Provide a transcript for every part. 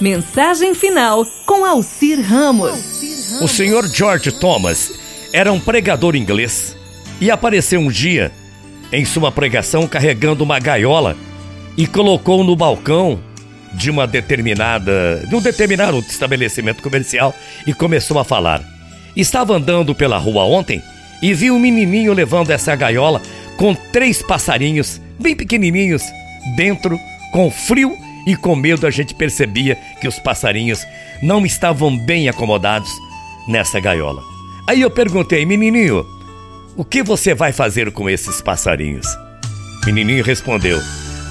Mensagem final com Alcir Ramos. O senhor George Thomas era um pregador inglês e apareceu um dia em sua pregação carregando uma gaiola e colocou no balcão de uma determinada, de um determinado estabelecimento comercial e começou a falar. Estava andando pela rua ontem e viu um menininho levando essa gaiola com três passarinhos bem pequenininhos dentro, com frio e com medo a gente percebia que os passarinhos não estavam bem acomodados nessa gaiola. Aí eu perguntei, menininho, o que você vai fazer com esses passarinhos? Menininho respondeu: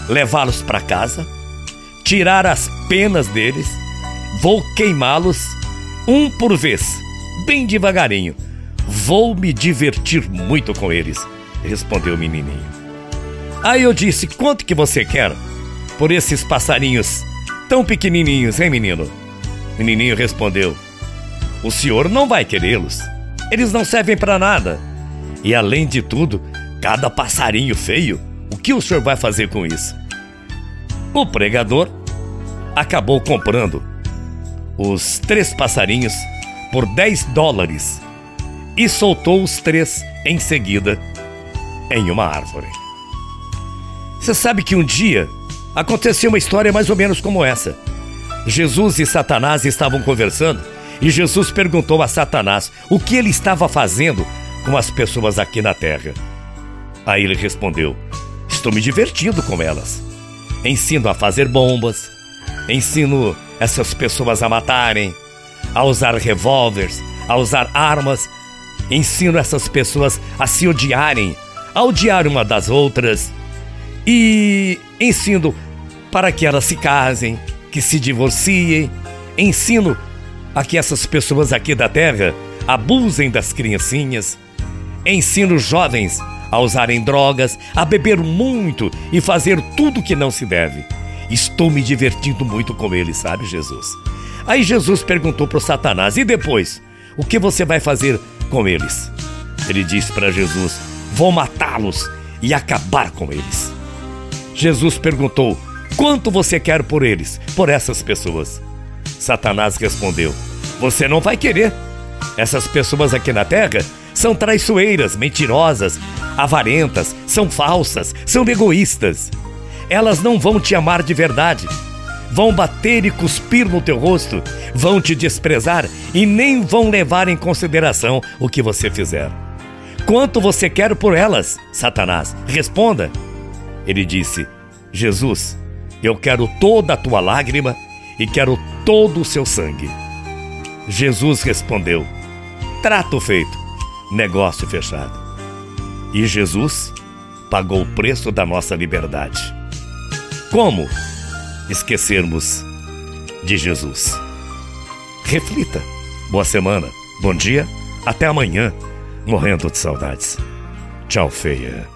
levá-los para casa, tirar as penas deles, vou queimá-los um por vez, bem devagarinho. Vou me divertir muito com eles, respondeu o menininho. Aí eu disse: quanto que você quer? Por esses passarinhos tão pequenininhos, hein, menino? Menininho respondeu: O senhor não vai querê-los. Eles não servem para nada. E além de tudo, cada passarinho feio, o que o senhor vai fazer com isso? O pregador acabou comprando os três passarinhos por 10 dólares e soltou os três em seguida em uma árvore. Você sabe que um dia Aconteceu uma história mais ou menos como essa. Jesus e Satanás estavam conversando e Jesus perguntou a Satanás o que ele estava fazendo com as pessoas aqui na terra. Aí ele respondeu: Estou me divertindo com elas. Ensino a fazer bombas, ensino essas pessoas a matarem, a usar revólveres, a usar armas, ensino essas pessoas a se odiarem, a odiar uma das outras e ensino para que elas se casem, que se divorciem. Ensino a que essas pessoas aqui da terra abusem das criancinhas. Ensino jovens a usarem drogas, a beber muito e fazer tudo que não se deve. Estou me divertindo muito com eles, sabe, Jesus? Aí Jesus perguntou para Satanás: e depois? O que você vai fazer com eles? Ele disse para Jesus: Vou matá-los e acabar com eles. Jesus perguntou: Quanto você quer por eles, por essas pessoas? Satanás respondeu: Você não vai querer. Essas pessoas aqui na terra são traiçoeiras, mentirosas, avarentas, são falsas, são egoístas. Elas não vão te amar de verdade. Vão bater e cuspir no teu rosto, vão te desprezar e nem vão levar em consideração o que você fizer. Quanto você quer por elas, Satanás? Responda. Ele disse: Jesus, eu quero toda a tua lágrima e quero todo o seu sangue. Jesus respondeu: Trato feito, negócio fechado. E Jesus pagou o preço da nossa liberdade. Como esquecermos de Jesus? Reflita. Boa semana, bom dia, até amanhã, morrendo de saudades. Tchau, feia.